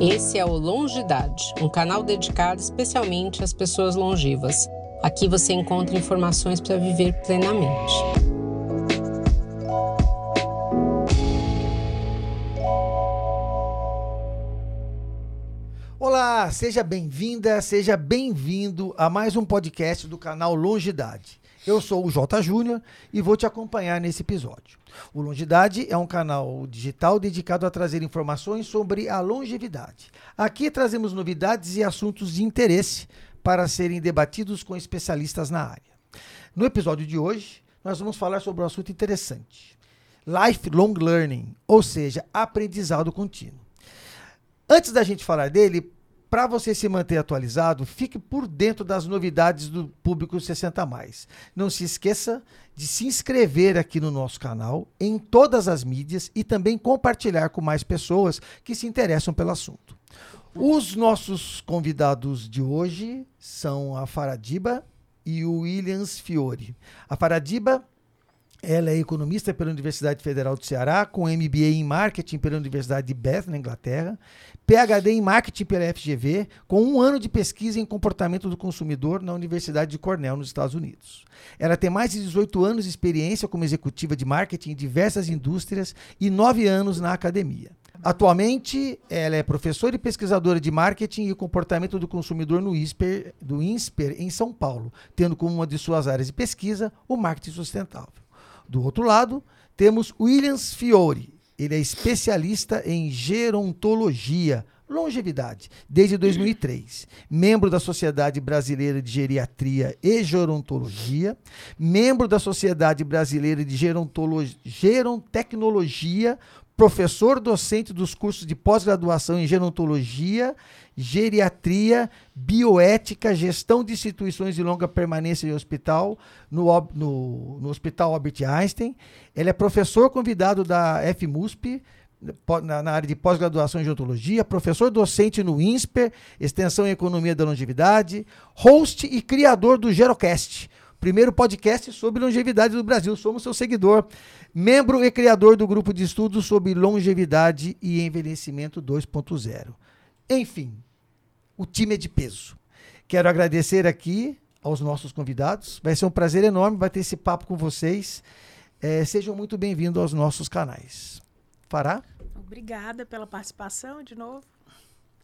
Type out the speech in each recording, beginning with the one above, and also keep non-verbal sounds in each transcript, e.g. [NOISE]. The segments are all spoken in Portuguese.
Esse é o Longidade, um canal dedicado especialmente às pessoas longevas. Aqui você encontra informações para viver plenamente. Olá, seja bem-vinda, seja bem-vindo a mais um podcast do canal Longidade. Eu sou o J Júnior e vou te acompanhar nesse episódio. O Longidade é um canal digital dedicado a trazer informações sobre a longevidade. Aqui trazemos novidades e assuntos de interesse para serem debatidos com especialistas na área. No episódio de hoje, nós vamos falar sobre um assunto interessante: lifelong learning, ou seja, aprendizado contínuo. Antes da gente falar dele, para você se manter atualizado, fique por dentro das novidades do Público 60 mais. Não se esqueça de se inscrever aqui no nosso canal, em todas as mídias e também compartilhar com mais pessoas que se interessam pelo assunto. Os nossos convidados de hoje são a Faradiba e o Williams Fiore. A Faradiba ela é economista pela Universidade Federal do Ceará, com MBA em Marketing pela Universidade de Bath, na Inglaterra, PhD em Marketing pela FGV, com um ano de pesquisa em comportamento do consumidor na Universidade de Cornell, nos Estados Unidos. Ela tem mais de 18 anos de experiência como executiva de marketing em diversas indústrias e nove anos na academia. Atualmente, ela é professora e pesquisadora de marketing e comportamento do consumidor no INSPER, do INSPER em São Paulo, tendo como uma de suas áreas de pesquisa o marketing sustentável. Do outro lado, temos Williams Fiore. Ele é especialista em gerontologia, longevidade, desde 2003. Membro da Sociedade Brasileira de Geriatria e Gerontologia, membro da Sociedade Brasileira de Gerontecnologia, professor docente dos cursos de pós-graduação em gerontologia, geriatria, bioética, gestão de instituições de longa permanência em hospital, no, no, no Hospital Albert Einstein. Ele é professor convidado da FMUSP, na, na, área de pós-graduação em gerontologia, professor docente no INSPER, Extensão em Economia da Longevidade, host e criador do Gerocast, primeiro podcast sobre longevidade do Brasil. Somos seu seguidor. Membro e criador do grupo de estudos sobre longevidade e envelhecimento 2.0. Enfim, o time é de peso. Quero agradecer aqui aos nossos convidados. Vai ser um prazer enorme bater esse papo com vocês. É, sejam muito bem-vindos aos nossos canais. Fará? Obrigada pela participação de novo.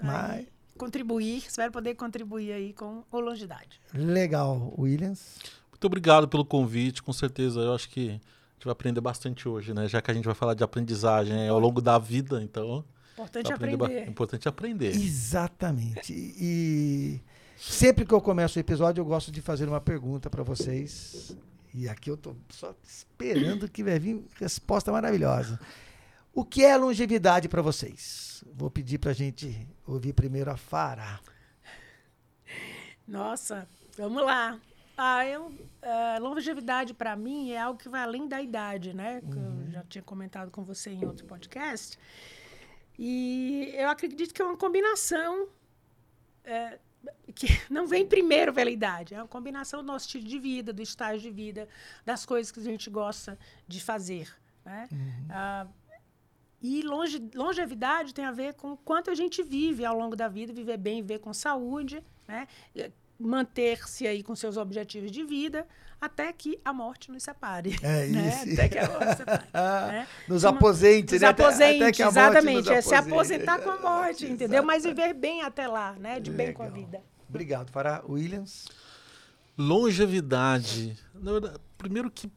Mas... Contribuir, espero poder contribuir aí com o Longidade. Legal. Williams? Muito obrigado pelo convite, com certeza. Eu acho que a gente vai aprender bastante hoje, né? Já que a gente vai falar de aprendizagem ao longo da vida, então. Importante aprender. É importante aprender. Exatamente. E sempre que eu começo o episódio, eu gosto de fazer uma pergunta para vocês. E aqui eu estou só esperando que vai vir resposta maravilhosa. O que é longevidade para vocês? Vou pedir para a gente ouvir primeiro a Fará. Nossa, vamos lá. Ah, eu, uh, longevidade para mim é algo que vai além da idade, né? Que uhum. eu já tinha comentado com você em outro podcast. E eu acredito que é uma combinação é, que [LAUGHS] não vem primeiro pela idade, é uma combinação do nosso estilo de vida, do estágio de vida, das coisas que a gente gosta de fazer, né? Uhum. Ah, e longe, longevidade tem a ver com quanto a gente vive ao longo da vida, viver bem, viver com saúde, né? Manter-se aí com seus objetivos de vida até que a morte nos separe. É né? isso. Até que a morte separe. [LAUGHS] né? Nos aposente, nos né? Aposente, até, até exatamente. É se aposentar com a [LAUGHS] morte, entendeu? Mas viver bem até lá, né? De Legal. bem com a vida. Obrigado. Para Williams. Longevidade. Na verdade, primeiro que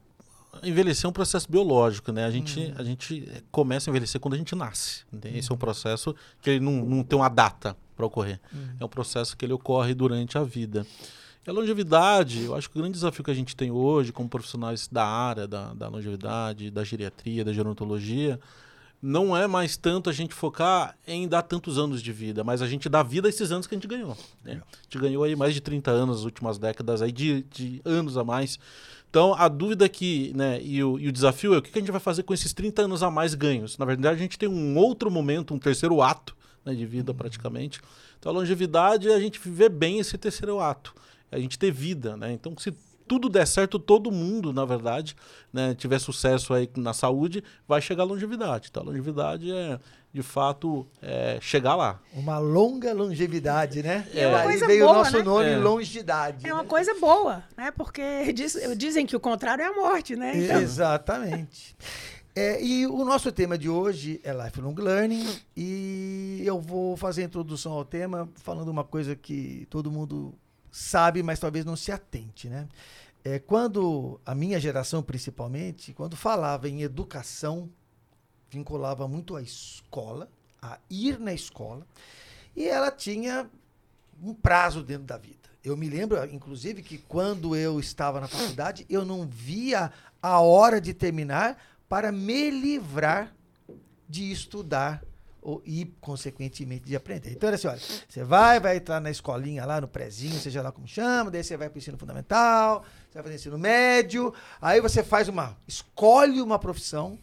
envelhecer é um processo biológico, né? A gente, hum. a gente começa a envelhecer quando a gente nasce. Esse é um processo que ele não, não tem uma data para ocorrer. Uhum. É um processo que ele ocorre durante a vida. E a longevidade, eu acho que o grande desafio que a gente tem hoje, como profissionais da área da, da longevidade, da geriatria, da gerontologia, não é mais tanto a gente focar em dar tantos anos de vida, mas a gente dá vida a esses anos que a gente ganhou. Né? A gente ganhou aí mais de 30 anos nas últimas décadas, aí de, de anos a mais. Então, a dúvida aqui, né, e o, e o desafio é o que a gente vai fazer com esses 30 anos a mais ganhos. Na verdade, a gente tem um outro momento, um terceiro ato, né, de vida uhum. praticamente. Então a longevidade é a gente viver bem esse terceiro ato, é a gente ter vida, né? Então se tudo der certo, todo mundo, na verdade, né, tiver sucesso aí na saúde, vai chegar à longevidade. Então, a longevidade é, de fato, é, chegar lá. Uma longa longevidade, né? É uma Aí coisa veio boa, o nosso né? nome, É. longidade. É uma né? coisa boa, né? Porque diz- dizem que o contrário é a morte, né? Então, Exatamente. É, e o nosso tema de hoje é Lifelong Learning e eu vou fazer a introdução ao tema falando uma coisa que todo mundo sabe, mas talvez não se atente, né? É, quando a minha geração, principalmente, quando falava em educação, vinculava muito à escola, a ir na escola, e ela tinha um prazo dentro da vida. Eu me lembro, inclusive, que quando eu estava na faculdade, eu não via a hora de terminar para me livrar de estudar ou, e, consequentemente, de aprender. Então, era assim, olha, você vai, vai entrar na escolinha lá, no prezinho, seja lá como chama, daí você vai para o ensino fundamental, você vai fazer ensino médio, aí você faz uma, escolhe uma profissão,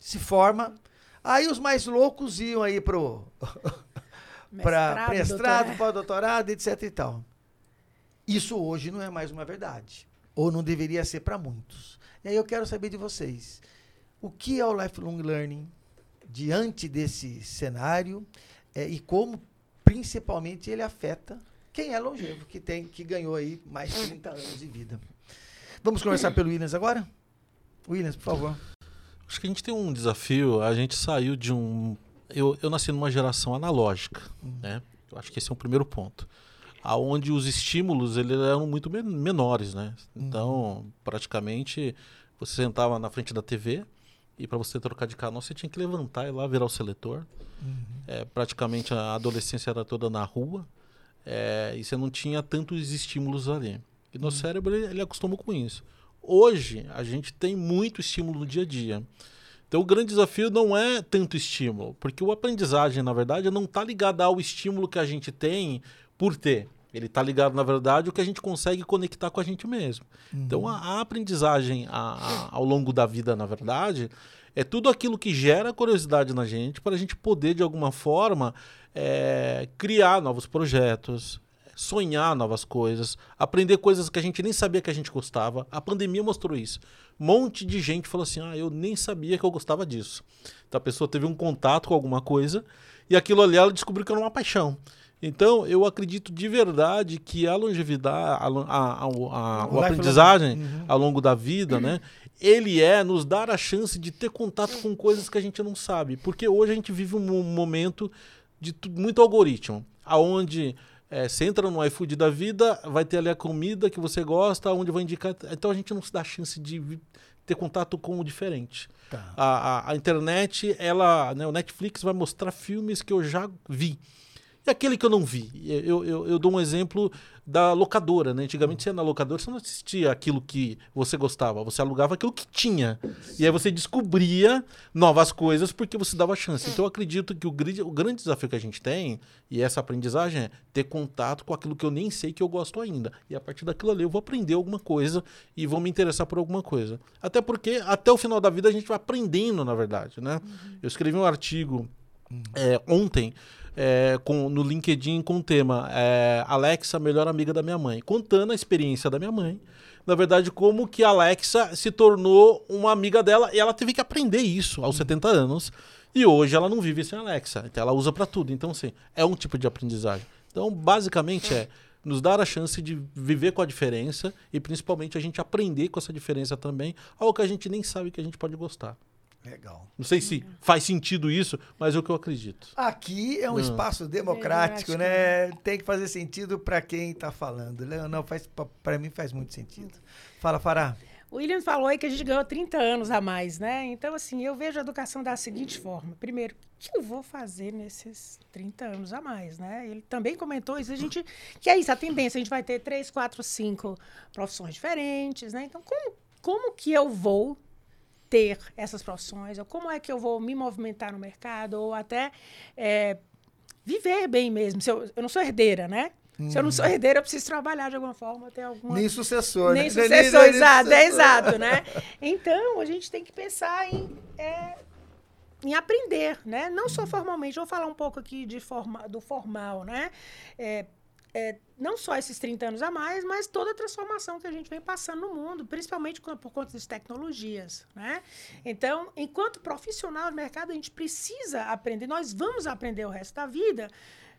se forma, aí os mais loucos iam aí pro [LAUGHS] para mestrado, para doutorado, etc e tal. Isso hoje não é mais uma verdade, ou não deveria ser para muitos. E aí eu quero saber de vocês, o que é o lifelong learning diante desse cenário eh, e como principalmente ele afeta quem é longevo, que tem que ganhou aí mais de 30 anos de vida. Vamos conversar pelo Williams agora? Williams, por favor. Acho que a gente tem um desafio. A gente saiu de um. Eu, eu nasci numa geração analógica, né? Eu acho que esse é um primeiro ponto. Aonde os estímulos eles eram muito men- menores, né? Então, praticamente, você sentava na frente da TV e para você trocar de canal você tinha que levantar e lá virar o seletor. É, praticamente a adolescência era toda na rua é, e você não tinha tantos estímulos ali. E nosso cérebro ele, ele acostumou com isso. Hoje a gente tem muito estímulo no dia a dia. Então o grande desafio não é tanto estímulo, porque o aprendizagem, na verdade, não está ligado ao estímulo que a gente tem por ter. Ele está ligado, na verdade, ao que a gente consegue conectar com a gente mesmo. Então a, a aprendizagem a- a- ao longo da vida, na verdade, é tudo aquilo que gera curiosidade na gente para a gente poder, de alguma forma, é, criar novos projetos, sonhar novas coisas, aprender coisas que a gente nem sabia que a gente gostava. A pandemia mostrou isso. Um monte de gente falou assim: ah, eu nem sabia que eu gostava disso. Então a pessoa teve um contato com alguma coisa e aquilo ali ela descobriu que era uma paixão. Então, eu acredito de verdade que a longevidade, a, a, a, a, aprendizagem Uhum. ao longo da vida, né? Ele é nos dar a chance de ter contato com coisas que a gente não sabe. Porque hoje a gente vive um mo- momento de muito algoritmo, aonde é, você entra no iFood da vida, vai ter ali a comida que você gosta, onde vai indicar. Então a gente não se dá a chance de ter contato com o diferente. Tá. A, a- a internet, ela, né, o Netflix vai mostrar filmes que eu já vi. E aquele que eu não vi. Eu, eu, eu dou um exemplo da locadora, né? Antigamente você ia na locadora, você não assistia aquilo que você gostava, você alugava aquilo que tinha. E aí você descobria novas coisas porque você dava chance. Então eu acredito que o, grande- o grande desafio que a gente tem, e essa aprendizagem, é ter contato com aquilo que eu nem sei que eu gosto ainda. E a partir daquilo ali eu vou aprender alguma coisa e vou me interessar por alguma coisa. Até porque até o final da vida a gente vai aprendendo, na verdade, né? Eu escrevi um artigo é, ontem é, com, no LinkedIn com o tema é, Alexa, melhor amiga da minha mãe, contando a experiência da minha mãe. Na verdade, como que a Alexa se tornou uma amiga dela e ela teve que aprender isso aos 70 anos. E hoje ela não vive sem a Alexa, então ela usa para tudo. Então, sim, é um tipo de aprendizagem. Então, basicamente, é nos dar a chance de viver com a diferença e principalmente a gente aprender com essa diferença também, algo que a gente nem sabe que a gente pode gostar. Legal. Não sei se faz sentido isso, mas é o que eu acredito. Aqui é um Hum. espaço democrático, Democrático, né? Tem que fazer sentido para quem está falando. né? Não, faz para mim faz muito sentido. Fala, Fará. O William falou aí que a gente ganhou 30 anos a mais, né? Então, assim, eu vejo a educação da seguinte forma. Primeiro, o que eu vou fazer nesses 30 anos a mais, né? Ele também comentou isso, a gente, que é isso, a tendência, a gente vai ter três, quatro, cinco profissões diferentes, né? Então, como, como que eu vou ter essas profissões? Ou como é que eu vou me movimentar no mercado? Ou até é, viver bem mesmo? Se eu, eu não sou herdeira, né? Se eu não sou herdeira, eu preciso trabalhar de alguma forma, ter alguma Nem sucessor, nem né? sucessor, nem exato, é sucessor. exato, né? Então, a gente tem que pensar em, é, em aprender, né? Não só formalmente, vou falar um pouco aqui de forma, do formal, né? É, é, não só esses 30 anos a mais, mas toda a transformação que a gente vem passando no mundo, principalmente por conta das tecnologias. Né? Então, enquanto profissional do mercado, a gente precisa aprender, nós vamos aprender o resto da vida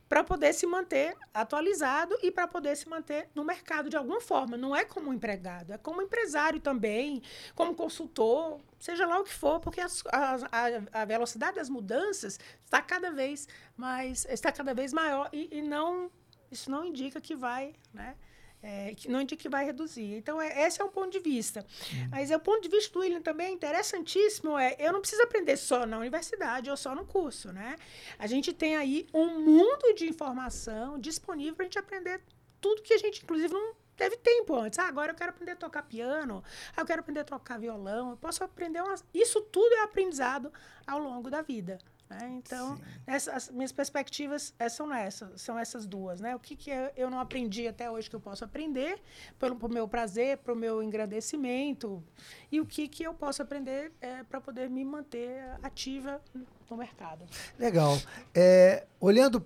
para poder se manter atualizado e para poder se manter no mercado de alguma forma. Não é como empregado, é como empresário também, como consultor, seja lá o que for, porque as, a, a, velocidade das mudanças está cada vez mais, está cada vez maior e, e não isso não indica que vai, né? É, que não indica que vai reduzir. Então, é, esse é um ponto de vista. Uhum. Mas é o ponto de vista do William também é interessantíssimo. É, eu não preciso aprender só na universidade ou só no curso, né? A gente tem aí um mundo de informação disponível para a gente aprender tudo que a gente, inclusive, não teve tempo antes. Ah, agora eu quero aprender a tocar piano, ah, eu quero aprender a tocar violão, eu posso aprender umas... Isso tudo é aprendizado ao longo da vida. Né? Então, essa, as minhas perspectivas é, são essas, são essas duas. Né? O que, que eu não aprendi até hoje que eu posso aprender, para o meu prazer, para o meu engrandecimento, e o que, que eu posso aprender é, para poder me manter ativa no mercado. Legal. É, olhando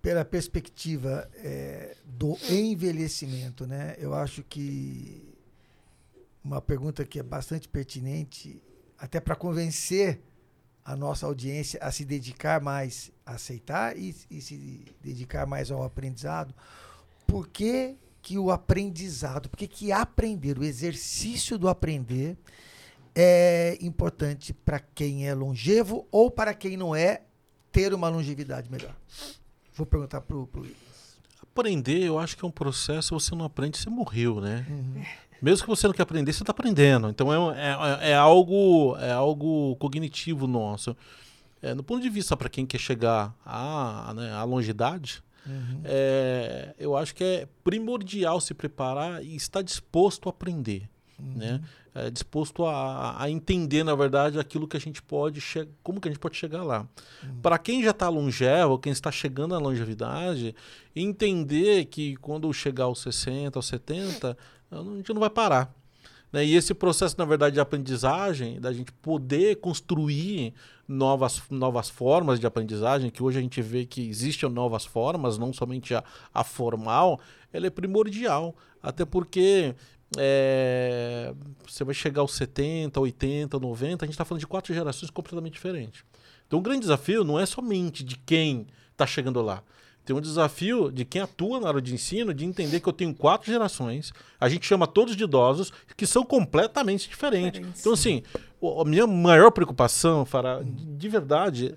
pela perspectiva é, do envelhecimento, né? eu acho que uma pergunta que é bastante pertinente, até para convencer a nossa audiência a se dedicar mais a aceitar e, e se dedicar mais ao aprendizado. Por que, que o aprendizado, por que, que aprender, o exercício do aprender é importante para quem é longevo ou para quem não é ter uma longevidade melhor? Vou perguntar para o Luiz. Aprender, eu acho que é um processo, você não aprende, você morreu, né? Uhum. Mesmo que você não quer aprender, você está aprendendo. Então é, é, é, algo, é algo cognitivo nosso. É, no ponto de vista para quem quer chegar à, né, à longidade, uhum. é, eu acho que é primordial se preparar e estar disposto a aprender. Uhum. Né? É, disposto a, a, entender, na verdade, aquilo que a gente pode como que a gente pode chegar lá. Uhum. Para quem já está longevo, quem está chegando à longevidade, entender que quando chegar aos 60, aos 70, a gente não vai parar. Né? E esse processo, na verdade, de aprendizagem, da gente poder construir novas, novas formas de aprendizagem, que hoje a gente vê que existem novas formas, não somente a, a formal, ela é primordial. Até porque é, você vai chegar aos 70, 80, 90, a gente está falando de quatro gerações completamente diferentes. Então o grande desafio não é somente de quem está chegando lá, tem um desafio de quem atua na área de ensino de entender que eu tenho quatro gerações, a gente chama todos de idosos, que são completamente diferentes. Então, assim, a minha maior preocupação, Fará, de verdade,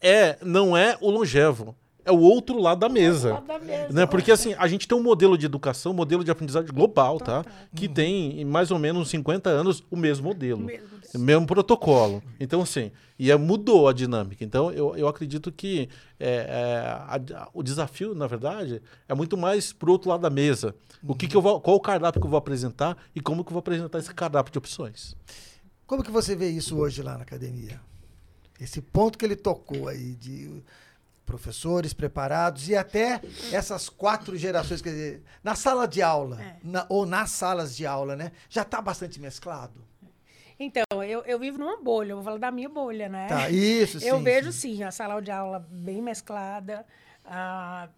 é não é o longevo, é o outro lado da mesa. Lado da mesa né? Porque assim, a gente tem um modelo de educação, um modelo de aprendizagem global, tá? Que uhum. tem em mais ou menos 50 anos o mesmo modelo. O mesmo, o mesmo protocolo. Então, assim, e é, mudou a dinâmica. Então, eu, eu acredito que é, é, a, o desafio, na verdade, é muito mais pro outro lado da mesa. O que, que eu vou, qual o cardápio que eu vou apresentar e como que eu vou apresentar esse cardápio de opções. Como que você vê isso hoje lá na academia? Esse ponto que ele tocou aí de professores preparados e até essas quatro gerações, quer dizer, na sala de aula, é. na, ou nas salas de aula, né? Já está bastante mesclado? Então, eu, eu vivo numa bolha, eu vou falar da minha bolha, né? Tá, isso, Eu sim, vejo, sim. sim, a sala de aula bem mesclada. Ah,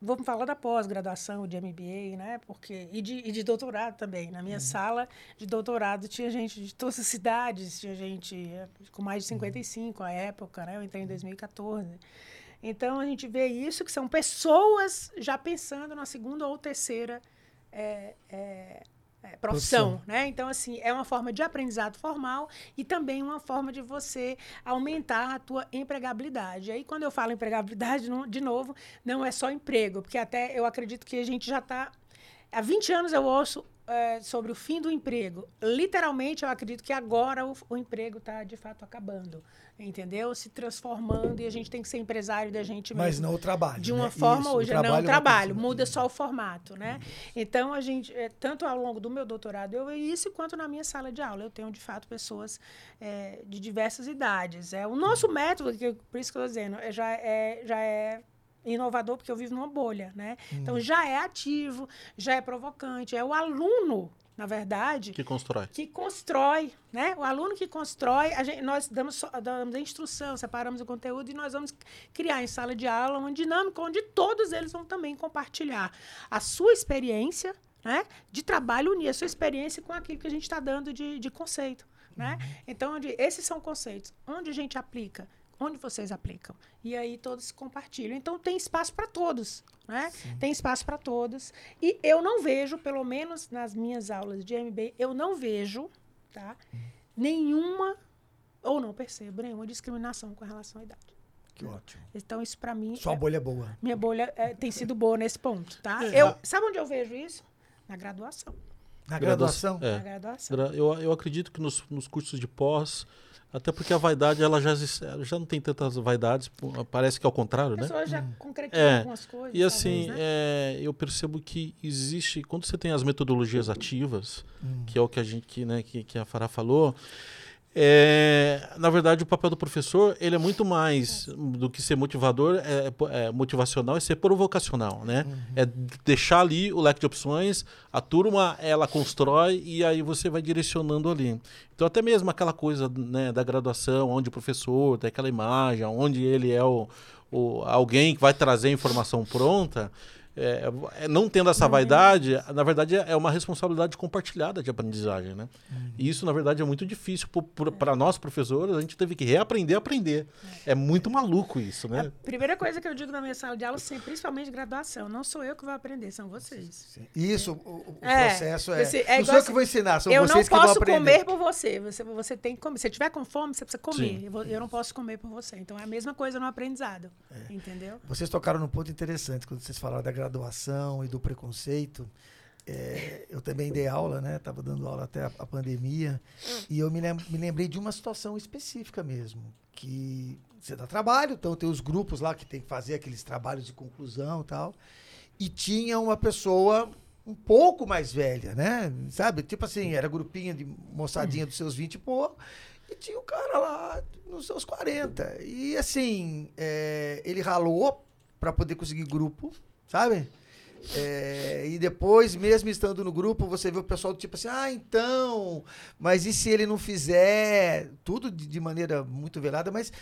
vamos falar da pós-graduação, de MBA, né? Porque, e, de, e de doutorado também. Na minha uhum. sala de doutorado tinha gente de todas as [LAUGHS] cidades, tinha gente eh, com mais de 55 uhum. à época, né? Eu entrei em 2014. Então, a gente vê isso, que são pessoas já pensando na segunda ou terceira é, é, é, profissão, profissão, né? Então, assim, é uma forma de aprendizado formal e também uma forma de você aumentar a tua empregabilidade. Aí, quando eu falo empregabilidade, não, de novo, não é só emprego, porque até eu acredito que a gente já está... Há 20 anos eu ouço é, sobre o fim do emprego. Literalmente, eu acredito que agora o, o emprego está, de fato, acabando entendeu? Se transformando e a gente tem que ser empresário da gente mesmo. Mas não o trabalho. De uma né? forma Isso, hoje, o não o trabalho, muda só o formato, né? Então a gente, é, tanto ao longo do meu doutorado, eu isso quanto na minha sala de aula, eu tenho de fato pessoas é, de diversas idades. É o nosso método, que, por isso que eu estou dizendo, é, já é, já é inovador porque eu vivo numa bolha, né? Hum. Então já é ativo, já é provocante, é o aluno na verdade, Que constrói. que constrói, né? O aluno que constrói, gente, nós damos, damos a instrução, separamos o conteúdo e nós vamos criar em sala de aula uma dinâmica onde todos eles vão também compartilhar a sua experiência, né? De trabalho, unir a sua experiência com aquilo que a gente está dando de, de conceito, né? Então, onde, esses são conceitos. Onde a gente aplica? Onde vocês aplicam? E aí todos se compartilham. Então, tem espaço para todos, né? Tem espaço para todos. E eu não vejo, pelo menos nas minhas aulas de MBA, eu não vejo, tá? Nenhuma, ou não percebo, nenhuma discriminação com relação à idade. Que ótimo. Então, isso para mim. Sua é- bolha é boa. minha bolha é, tem sido boa nesse ponto, tá? É. Eu, sabe onde eu vejo isso? Na graduação. Na graduação? Na É. graduação. Gra- Eu, eu acredito que nos, nos cursos de pós, até porque a vaidade ela já, já não tem tantas vaidades, parece que é o contrário, A né? pessoa já concretizam É, algumas coisas. E assim, talvez, né? é, eu percebo que existe, quando você tem as metodologias ativas, que é o que a gente, que, né, que, que a Fará falou, é, na verdade o papel do professor ele é muito mais do que ser motivador, é, é motivacional, é ser provocacional, né? É deixar ali o leque de opções, a turma ela constrói e aí você vai direcionando ali. Então até mesmo aquela coisa né, da graduação, onde o professor tem aquela imagem, onde ele é o, o- alguém que vai trazer a informação pronta, é, é, não tendo essa vaidade, na verdade é uma responsabilidade compartilhada de aprendizagem, né? E isso, na verdade, é muito difícil para nós, professores, a gente teve que reaprender a aprender. É muito maluco isso, né? Primeira coisa que eu digo na minha sala de aula, sempre, principalmente graduação, não sou eu que vou aprender, são vocês. Isso, o, o É, processo é. você- é não sou eu assim, que vou ensinar, são eu não vocês que vão posso aprender. comer por você. você. Você tem que comer. Se tiver com fome, você precisa comer. Eu, vou- eu não posso comer por você. Então é a mesma coisa no aprendizado. É. Entendeu? Vocês tocaram num ponto interessante quando vocês falaram da graduação e do preconceito. É, eu também dei aula, né? Estava dando aula até a, a pandemia. E eu me, lem- me lembrei de uma situação específica mesmo. Que você dá trabalho, então tem os grupos lá que tem que fazer aqueles trabalhos de conclusão e tal. E tinha uma pessoa um pouco mais velha, né? Sabe? Tipo assim, era grupinho de moçadinha dos seus 20 e pouco. E tinha o cara lá nos seus 40. E assim, é, ele ralou para poder conseguir grupo, sabe? É, e depois, mesmo estando no grupo, você vê o pessoal tipo assim, ah, então, mas e se ele não fizer? Tudo de, de maneira muito velada, mas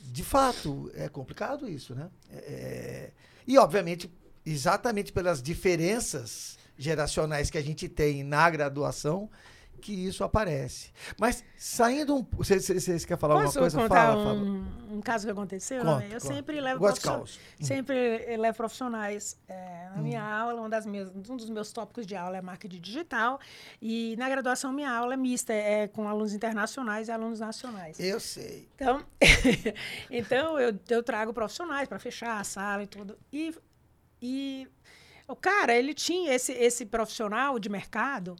de fato é complicado isso, né? É, e obviamente, exatamente pelas diferenças geracionais que a gente tem na graduação, que isso aparece. Mas saindo um. Vocês querem falar Posso alguma coisa? contar Fala, um, fala. um caso que aconteceu? Conta, né? Eu conta. sempre levo Gosto de profission- caos. Sempre levo profissionais é, na Hum. minha aula. Uma das minhas, um dos meus tópicos de aula é marketing digital. E na graduação, minha aula é mista, é com alunos internacionais e alunos nacionais. Eu sei. Então, [LAUGHS] então eu, eu trago profissionais para fechar a sala e tudo. E, e o cara, ele tinha esse, esse profissional de mercado,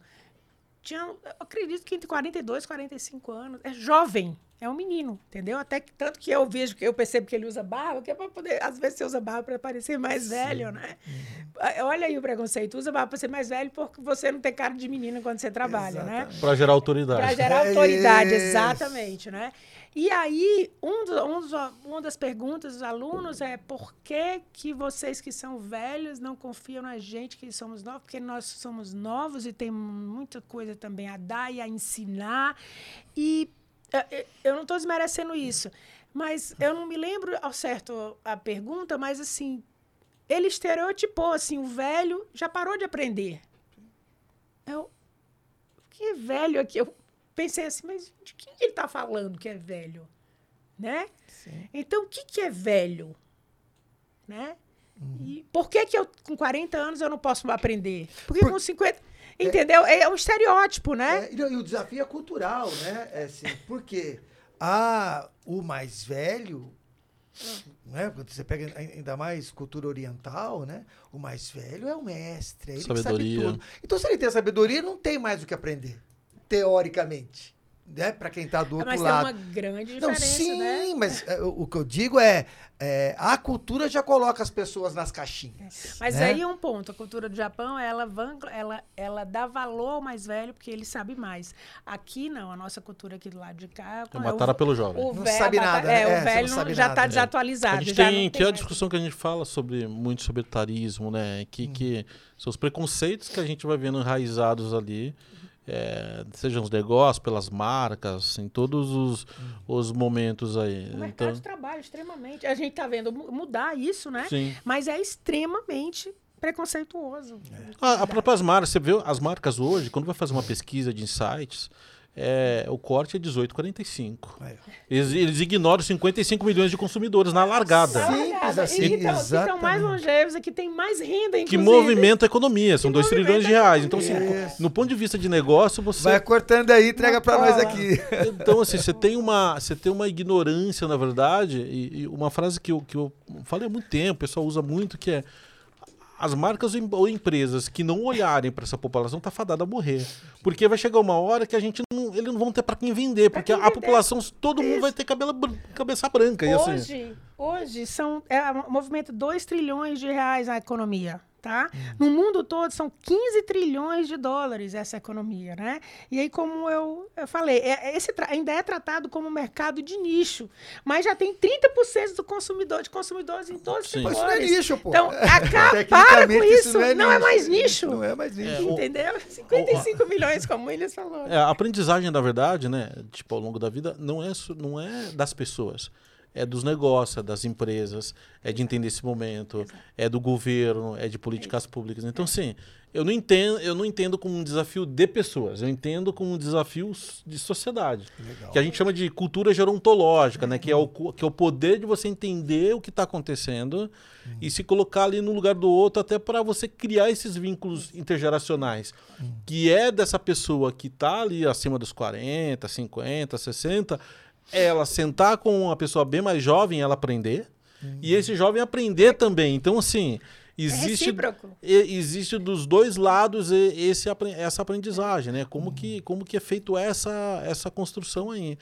tinha, eu acredito que entre 42 e 45 anos. É jovem, é um menino, entendeu? Até que tanto que eu vejo, que eu percebo que ele usa barba, que é para poder, às vezes você usa barba para parecer mais velho, né? Ah, Olha aí o preconceito, usa barba para ser mais velho porque você não tem cara de menino quando você trabalha, né? Para gerar autoridade. Para gerar É autoridade, isso. exatamente, né? E aí, um, do- um dos- uma das perguntas dos alunos é por que, que vocês que são velhos não confiam na gente que somos novos? Porque nós somos novos e tem muita coisa também a dar e a ensinar. E eh, eh, eu não estou desmerecendo isso, mas eu não me lembro ao certo a pergunta, mas assim, ele estereotipou assim, o velho já parou de aprender. Eu, que é velho aqui? Eu pensei assim, mas de quem ele está falando que é velho? Né? Então, o que, que é velho? Né? E por que, que eu, com 40 anos, eu não posso aprender? Porque Por- com 50. Entendeu? É, um estereótipo, né? É, e, não, e o desafio é cultural, né? É assim, porque ah, o mais velho, né? Quando você pega ainda mais cultura oriental, né? O mais velho é o mestre, é ele Sabedoria. que sabe tudo. Então, se ele tem a sabedoria, não tem mais o que aprender, teoricamente. Né? Para quem está do outro Mas tem lado. uma grande Não, diferença, sim, né? mas é, o, o que eu digo é, é, a cultura já coloca as pessoas nas caixinhas. Mas né? aí é um ponto, a cultura do Japão, ela, van- ela, ela dá valor ao mais velho porque ele sabe mais. Aqui não, a nossa cultura aqui do lado de cá... É matar pelo jovem. O Não velho, sabe nada, né? É, É, o você não velho não- sabe já está né? desatualizado. A gente já tem, não tem a discussão que a gente fala sobre muito sobre etarismo, né? Que, que são os preconceitos que a gente vai vendo enraizados ali. É, sejam os negócios, pelas marcas, em todos os, os momentos aí. O mercado Então, de trabalho, extremamente. A gente está vendo mu- mudar isso, né? sim. Mas é extremamente preconceituoso. A, a próprias marcas, você vê as marcas hoje, quando vai fazer uma pesquisa de insights, é, o corte é 18,45. Aí, ó. Eles, eles ignoram 55 milhões de consumidores na largada. Sim. Simples assim, e que estão mais longevos, e que tem mais renda, Que inclusive. movimenta a economia, são Que 2 trilhões de reais. Então, assim, no ponto de vista de negócio, você. Vai cortando aí, entrega pra nós aqui. Então, assim, você tem uma, você tem uma ignorância, na verdade, e, e uma frase que eu, que eu falei há muito tempo, o pessoal usa muito, que é as marcas ou em- ou empresas que não olharem para essa população tá fadada a morrer. Porque vai chegar uma hora que a gente não, eles não vão ter para quem vender, Pra porque quem a vender. população, todo mundo vai ter cabelo, cabeça branca. E assim, Hoje, são, é, movimenta 2 trilhões de reais a economia. Tá? Hum. No mundo todo são 15 trilhões de dólares essa economia, né? E aí, como eu, eu falei, é- esse tra- ainda é tratado como mercado de nicho, mas já tem 30% do consumidor, de consumidores em todos os Sim. Setores. isso não é nicho, pô. Então, [LAUGHS] acaba, para com Tecnicamente, isso, não é, mais nicho. Não é mais nicho. É, o- Entendeu? 55 milhões, como eles falou. É, a aprendizagem, na verdade, né, tipo, ao longo da vida, não é, não é das pessoas. É dos negócios, é das empresas, é de entender esse momento, é do governo, é de políticas públicas. Então, assim, eu não entendo, eu não entendo como um desafio de pessoas, eu entendo como um desafio de sociedade. Legal. Que a gente chama de cultura gerontológica, né? Que é, o, cu- que é o poder de você entender o que está acontecendo e se colocar ali no lugar do outro, até para você criar esses vínculos intergeracionais. Que é dessa pessoa que está ali acima dos 40, 50, 60, ela sentar com uma pessoa bem mais jovem, ela aprender, e esse jovem aprender também. Então, assim. Existe, recíproco. e- existe dos dois lados esse, essa aprendizagem, né? Como, que, como que é feito essa, essa construção aí.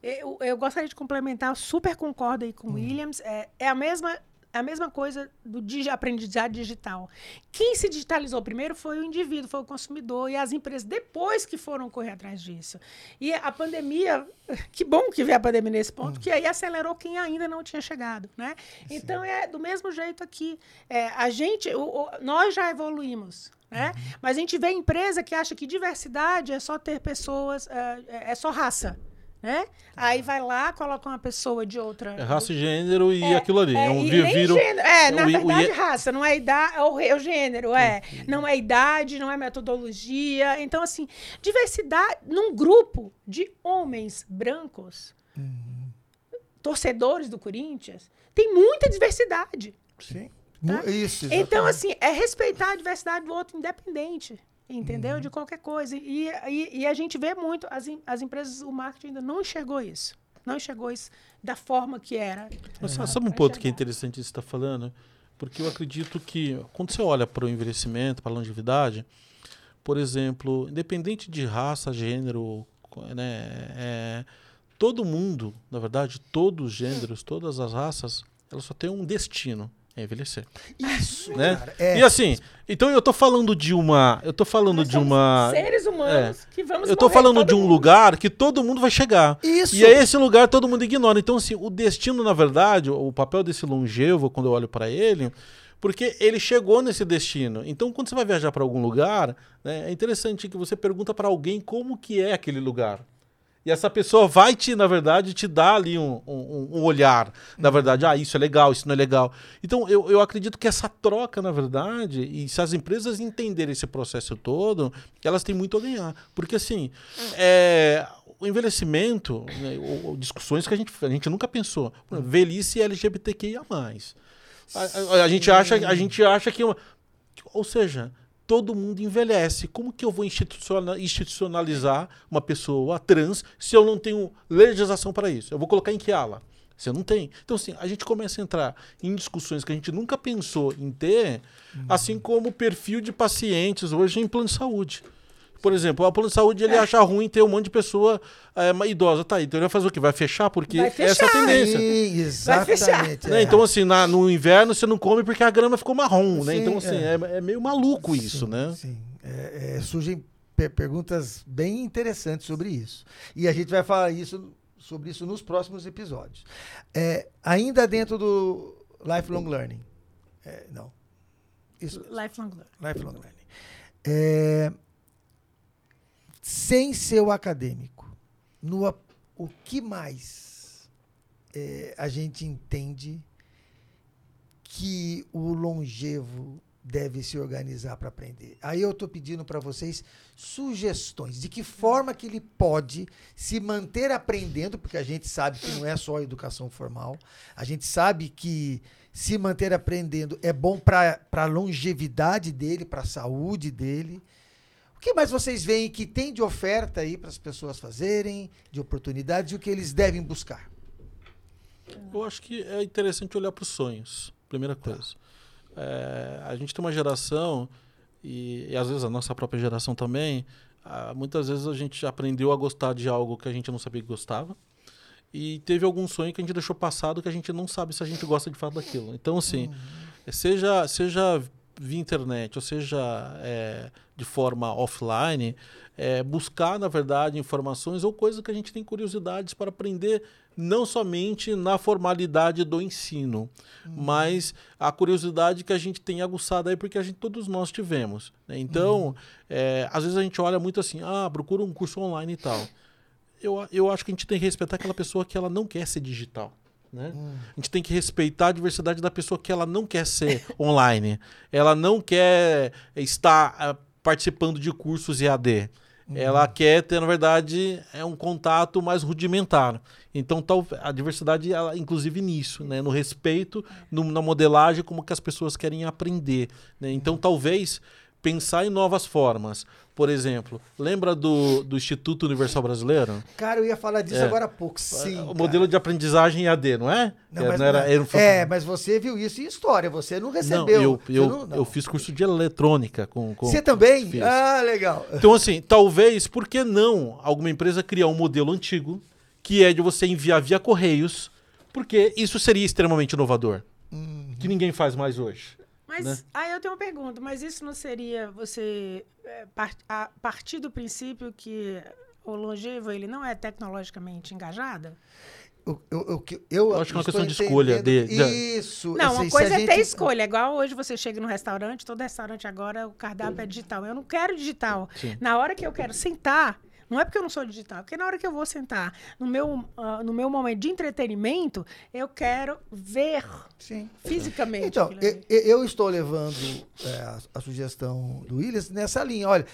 Eu, eu gostaria de complementar, super concordo aí com o Williams. É, é a mesma. É a mesma coisa do digi- aprendizado digital. Quem se digitalizou primeiro foi o indivíduo, foi o consumidor e as empresas depois que foram correr atrás disso. E a pandemia, [LAUGHS] que bom que veio a pandemia nesse ponto, que aí acelerou quem ainda não tinha chegado, né? Então é do mesmo jeito aqui. É, a gente, o- o- nós já evoluímos, né? Mas a gente vê empresa que acha que diversidade é só ter pessoas, é, é- é só raça. Né? Aí vai lá, coloca uma pessoa de outra. É raça e gênero e aquilo ali. É, um e vi- nem viro- gênero. É, é na o i- o verdade, i- raça, não é idade, é o, é o gênero, é. Não é idade, não é metodologia. Então, assim, diversidade num grupo de homens brancos, torcedores do Corinthians, tem muita diversidade. Sim. Tá? Isso, Então, assim, é respeitar a diversidade do outro, independente. Entendeu? Uhum. De qualquer coisa. E, e, e a gente vê muito, as, as empresas, o marketing ainda não enxergou isso. Não enxergou isso da forma que era. Mas É. sa- sabe um ponto que é interessante isso que você está falando? Porque eu acredito que quando você olha para o envelhecimento, para a longevidade, por exemplo, independente de raça, gênero, né, é, todo mundo, na verdade, todos os gêneros, todas as raças, elas só têm um destino, é envelhecer. Isso, né? cara. É. E assim, então eu tô falando de uma, eu tô falando Nós de uma, Seres humanos que vamos eu tô falando de um mundo. lugar que todo mundo vai chegar. Isso. E é esse lugar todo mundo ignora. Então, assim, o destino, na verdade, o papel desse longevo, quando eu olho para ele, porque ele chegou nesse destino. Então, quando você vai viajar para algum lugar, né, é interessante que você pergunta para alguém como que é aquele lugar. E essa pessoa vai te, na verdade, te dar ali um, um, um olhar. Na verdade, ah, isso é legal, isso não é legal. Então, eu, eu acredito que essa troca, na verdade, e se as empresas entenderem esse processo todo, elas têm muito a ganhar. Porque, assim, é, o envelhecimento, né, ou- ou discussões que a gente, a gente nunca pensou. Velhice e LGBTQIA+. A, a- a gente acha, a gente acha que... ou seja, todo mundo envelhece. Como que eu vou instituciona- institucionalizar uma pessoa trans se eu não tenho legislação para isso? Eu vou colocar em que ala? Você não tem. Então, assim, a gente começa a entrar em discussões que a gente nunca pensou em ter, assim como o perfil de pacientes hoje em plano de saúde. Por exemplo, o plano de saúde ele acha ruim ter um monte de pessoa é, idosa. Tá, então ele vai fazer o quê? Vai fechar? Porque Vai essa é a fechar. tendência. Fechar. exatamente. Né? é. Então, assim, na- no inverno você não come porque a grama ficou marrom, né? Sim, Então, assim, é. é, é meio maluco isso, Sim, né? Sim. É, é, surgem pe- perguntas bem interessantes sobre isso. E a gente vai falar isso, sobre isso nos próximos episódios. É, ainda dentro do Lifelong Learning. É, não. Isso, Lifelong learning. Lifelong Learning. É, sem ser o acadêmico, no, o que mais é, a gente entende que o longevo deve se organizar para aprender. Aí eu estou pedindo para vocês sugestões de que forma que ele pode se manter aprendendo, porque a gente sabe que não é só a educação formal, a gente sabe que se manter aprendendo é bom para a longevidade dele, para a saúde dele. O que mais vocês veem que tem de oferta aí para as pessoas fazerem, de oportunidades, e o que eles devem buscar? Eu acho que é interessante olhar para os sonhos, primeira coisa. Tá. É, a gente tem uma geração, e, e, às vezes a nossa própria geração também, ah, muitas vezes a gente aprendeu a gostar de algo que a gente não sabia que gostava. E teve algum sonho que a gente deixou passado que a gente não sabe se a gente gosta de fato daquilo. Então, assim, uhum. seja, seja via internet, ou seja, é, de forma offline, é, buscar, na verdade, informações ou coisas que a gente tem curiosidades para aprender não somente na formalidade do ensino, uhum. mas a curiosidade que a gente tem aguçada aí, porque a gente, todos nós tivemos. Né? Então, uhum. é, às vezes a gente olha muito assim, ah, procura um curso online e tal. Eu, eu acho que a gente tem que respeitar aquela pessoa que ela não quer ser digital. Né? Hum. A gente tem que respeitar a diversidade da pessoa que ela não quer ser [LAUGHS] online. Ela não quer estar uh, participando de cursos EAD. Uhum. Ela quer ter, na verdade, é um contato mais rudimentar. Então, tal, a diversidade, ela, inclusive nisso, né? no respeito, no, na modelagem, como que as pessoas querem aprender. Né? Então, uhum. talvez pensar em novas formas. Por exemplo, lembra do, do Instituto Universal Brasileiro? Cara, eu ia falar disso é. agora há pouco. Sim. O cara. modelo de aprendizagem AD, não é? Não, é, mas, não era, era é, mas você viu isso em história, você não recebeu. Não, eu, eu, não, não. eu fiz curso de eletrônica com. com você também? Fiz. Ah, legal. Então, assim, talvez, por que não alguma empresa criar um modelo antigo, que é de você enviar via Correios, porque isso seria extremamente inovador. Uhum. Que ninguém faz mais hoje. Mas né? aí eu tenho uma pergunta, mas isso não seria você é, part, a partir do princípio que o longevo ele não é tecnologicamente engajado? Eu, eu, eu, eu, acho que é uma questão de escolha. De, de... Isso. Não, assim, uma coisa é gente... ter escolha. Igual hoje você chega no restaurante, todo restaurante agora o cardápio é digital. Eu não quero digital. Sim. Na hora que eu quero sentar, não é porque eu não sou digital, porque na hora que eu vou sentar no meu, uh, no meu momento de entretenimento, eu quero ver Sim. fisicamente. Então, eu, eu, estou levando é, a, a, sugestão do Williams nessa linha. Olha,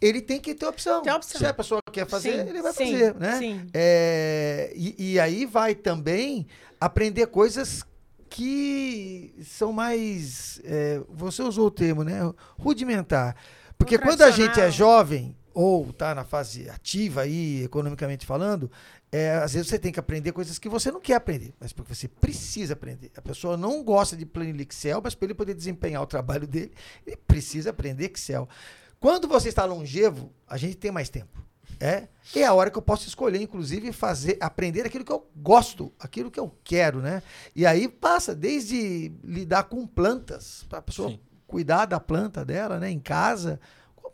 ele tem que ter opção. Tem opção. Se a pessoa quer fazer, sim, ele vai sim, fazer, né? Sim. É, e, e aí vai também aprender coisas que são mais. É, você usou o termo, né? Rudimentar. Porque quando a gente é jovem, ou está na fase ativa aí, economicamente falando, é, às vezes você tem que aprender coisas que você não quer aprender, mas porque você precisa aprender. A pessoa não gosta de planilha Excel, mas para ele poder desempenhar o trabalho dele, ele precisa aprender Excel. Quando você está longevo, a gente tem mais tempo. É, é a hora que eu posso escolher, inclusive, fazer, aprender aquilo que eu gosto, aquilo que eu quero, né? E aí passa desde lidar com plantas, para a pessoa Sim. cuidar da planta dela, né, em casa,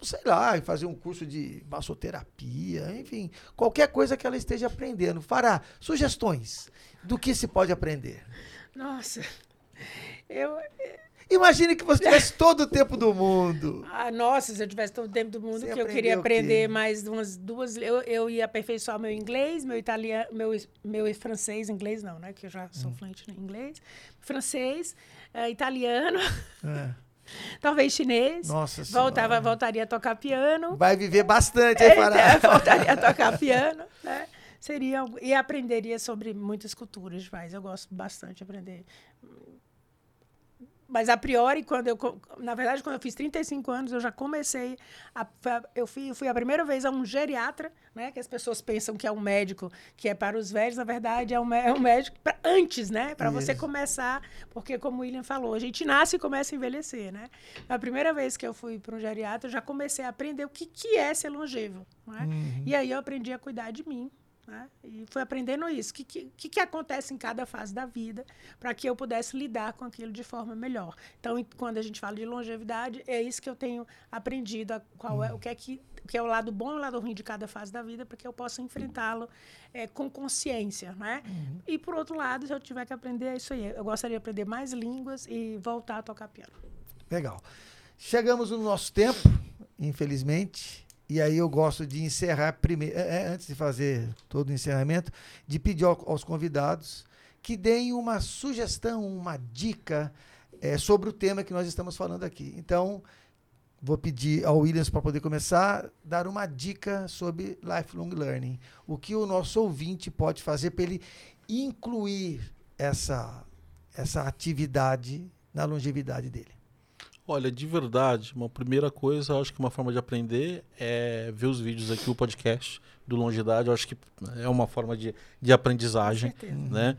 sei lá, fazer um curso de massoterapia, enfim, qualquer coisa que ela esteja aprendendo. Fará sugestões do que se pode aprender. Nossa, eu. Imagine que você tivesse todo o tempo do mundo. [LAUGHS] Ah, nossa, se eu tivesse todo o tempo do mundo, você que eu queria aprender mais umas duas. Eu, eu ia aperfeiçoar meu inglês, meu italiano, meu, meu francês, inglês não, né? Que eu já sou hum. fluente em inglês. Francês, uh, italiano. É. Talvez chinês. Nossa voltava, Voltaria a tocar piano. Vai viver bastante aí, Pará. É, [LAUGHS] voltaria a tocar piano, né? Seria, e aprenderia sobre muitas culturas, mas eu gosto bastante de aprender mas a priori, quando eu. Na verdade, quando eu fiz 35 anos, eu já comecei. A, eu fui, fui a primeira vez a um geriatra, né? Que as pessoas pensam que é um médico que é para os velhos, na verdade, é um, é um médico pra, antes, né? Para você começar. Porque, como o William falou, a gente nasce e começa a envelhecer, né? A primeira vez que eu fui para um geriatra, eu já comecei a aprender o que, que é ser longevo. Né? Uhum. E aí eu aprendi a cuidar de mim. Né? E fui aprendendo isso. O que, que, que acontece em cada fase da vida para que eu pudesse lidar com aquilo de forma melhor. Então, quando a gente fala de longevidade, é isso que eu tenho aprendido, qual é, o, que é que, o que é o lado bom e o lado ruim de cada fase da vida, para que eu possa enfrentá-lo é, com consciência. Né? Uhum. E, por outro lado, se eu tiver que aprender, é isso aí. Eu gostaria de aprender mais línguas e voltar a tocar piano. Legal. Chegamos no nosso tempo, infelizmente. E aí eu gosto de encerrar primeiro, é, antes de fazer todo o encerramento, de pedir ao, aos convidados que deem uma sugestão, uma dica é, sobre o tema que nós estamos falando aqui. Então, vou pedir ao Williams para poder começar, dar uma dica sobre lifelong learning. O que o nosso ouvinte pode fazer para ele incluir essa, essa atividade na longevidade dele? Olha, de verdade, uma primeira coisa, acho que uma forma de aprender é ver os vídeos aqui, o podcast do Longidade, eu acho que é uma forma de, de aprendizagem, né?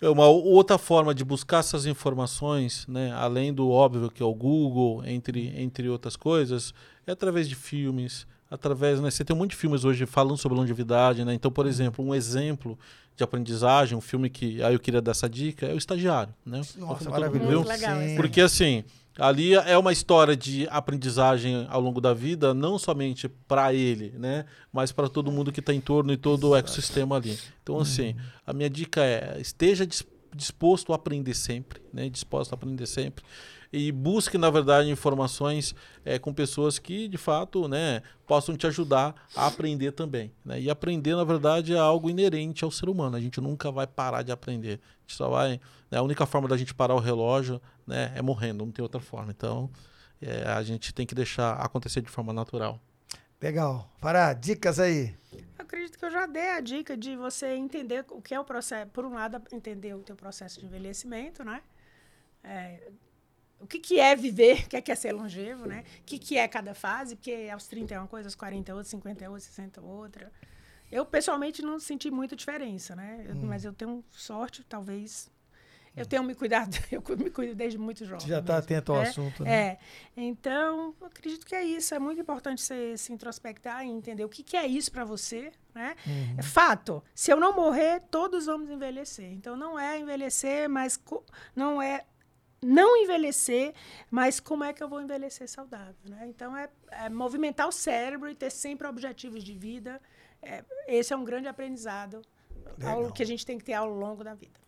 É uma outra forma de buscar essas informações, né, além do óbvio que é o Google, entre, entre outras coisas, é através de filmes, através, né, você tem um monte de filmes hoje falando sobre longevidade, né? Então, por exemplo, um exemplo de aprendizagem, um filme que aí eu queria dar essa dica, é o Estagiário, né? Nossa, maravilhoso. Legal, Porque assim, ali é uma história de aprendizagem ao longo da vida, não somente para ele, né, mas para todo mundo que está em torno e todo Exato. o ecossistema ali. Então, assim, uhum. a minha dica é esteja disposto a aprender sempre, né, disposto a aprender sempre e busque, na verdade, informações é, com pessoas que, de fato, né, possam te ajudar a aprender também. Né? E aprender, na verdade, é algo inerente ao ser humano. A gente nunca vai parar de aprender. A gente só vai. Né, a única forma da gente parar o relógio né, é morrendo, não tem outra forma. Então, é, a gente tem que deixar acontecer de forma natural. Legal. Fará, dicas aí. Eu acredito que eu já dei a dica de você entender o que é o processo. Por um lado, entender o teu processo de envelhecimento, né? É, o que, que é viver, o que é, que é ser longevo, né? O que, que é cada fase, porque aos 30 é uma coisa, aos 40 é outra, 50 é outra, 60 é outra. Eu, pessoalmente, não senti muita diferença, né? Eu, hum. Mas eu tenho sorte, talvez. Eu tenho me cuidado, [LAUGHS] eu me cuido desde muito jovem. Você já está atento ao é, assunto, né? É. Então, acredito que é isso. É muito importante você se introspectar e entender o que, que é isso para você, né? Uhum. É fato. Se eu não morrer, todos vamos envelhecer. Então, não é envelhecer, mas não é não envelhecer, mas como é que eu vou envelhecer saudável, né? Então é, é movimentar o cérebro e ter sempre objetivos de vida. É, esse é um grande aprendizado ao, que a gente tem que ter ao longo da vida.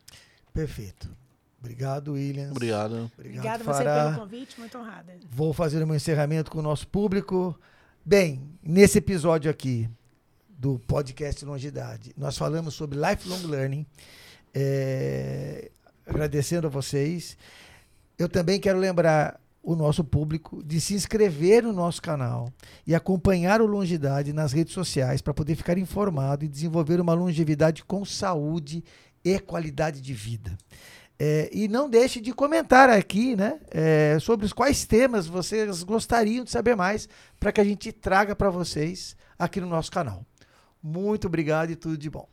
Perfeito. Obrigado, Williams. Obrigado. Obrigado você pelo convite, muito honrada. Vou fazer o meu encerramento com o nosso público. Bem, nesse episódio aqui do podcast Longidade, nós falamos sobre lifelong learning. É, agradecendo a vocês. Eu também quero lembrar o nosso público de se inscrever no nosso canal e acompanhar o Longidade nas redes sociais para poder ficar informado e desenvolver uma longevidade com saúde e qualidade de vida. É, e não deixe de comentar aqui né, é, sobre os quais temas vocês gostariam de saber mais para que a gente traga para vocês aqui no nosso canal. Muito obrigado e tudo de bom.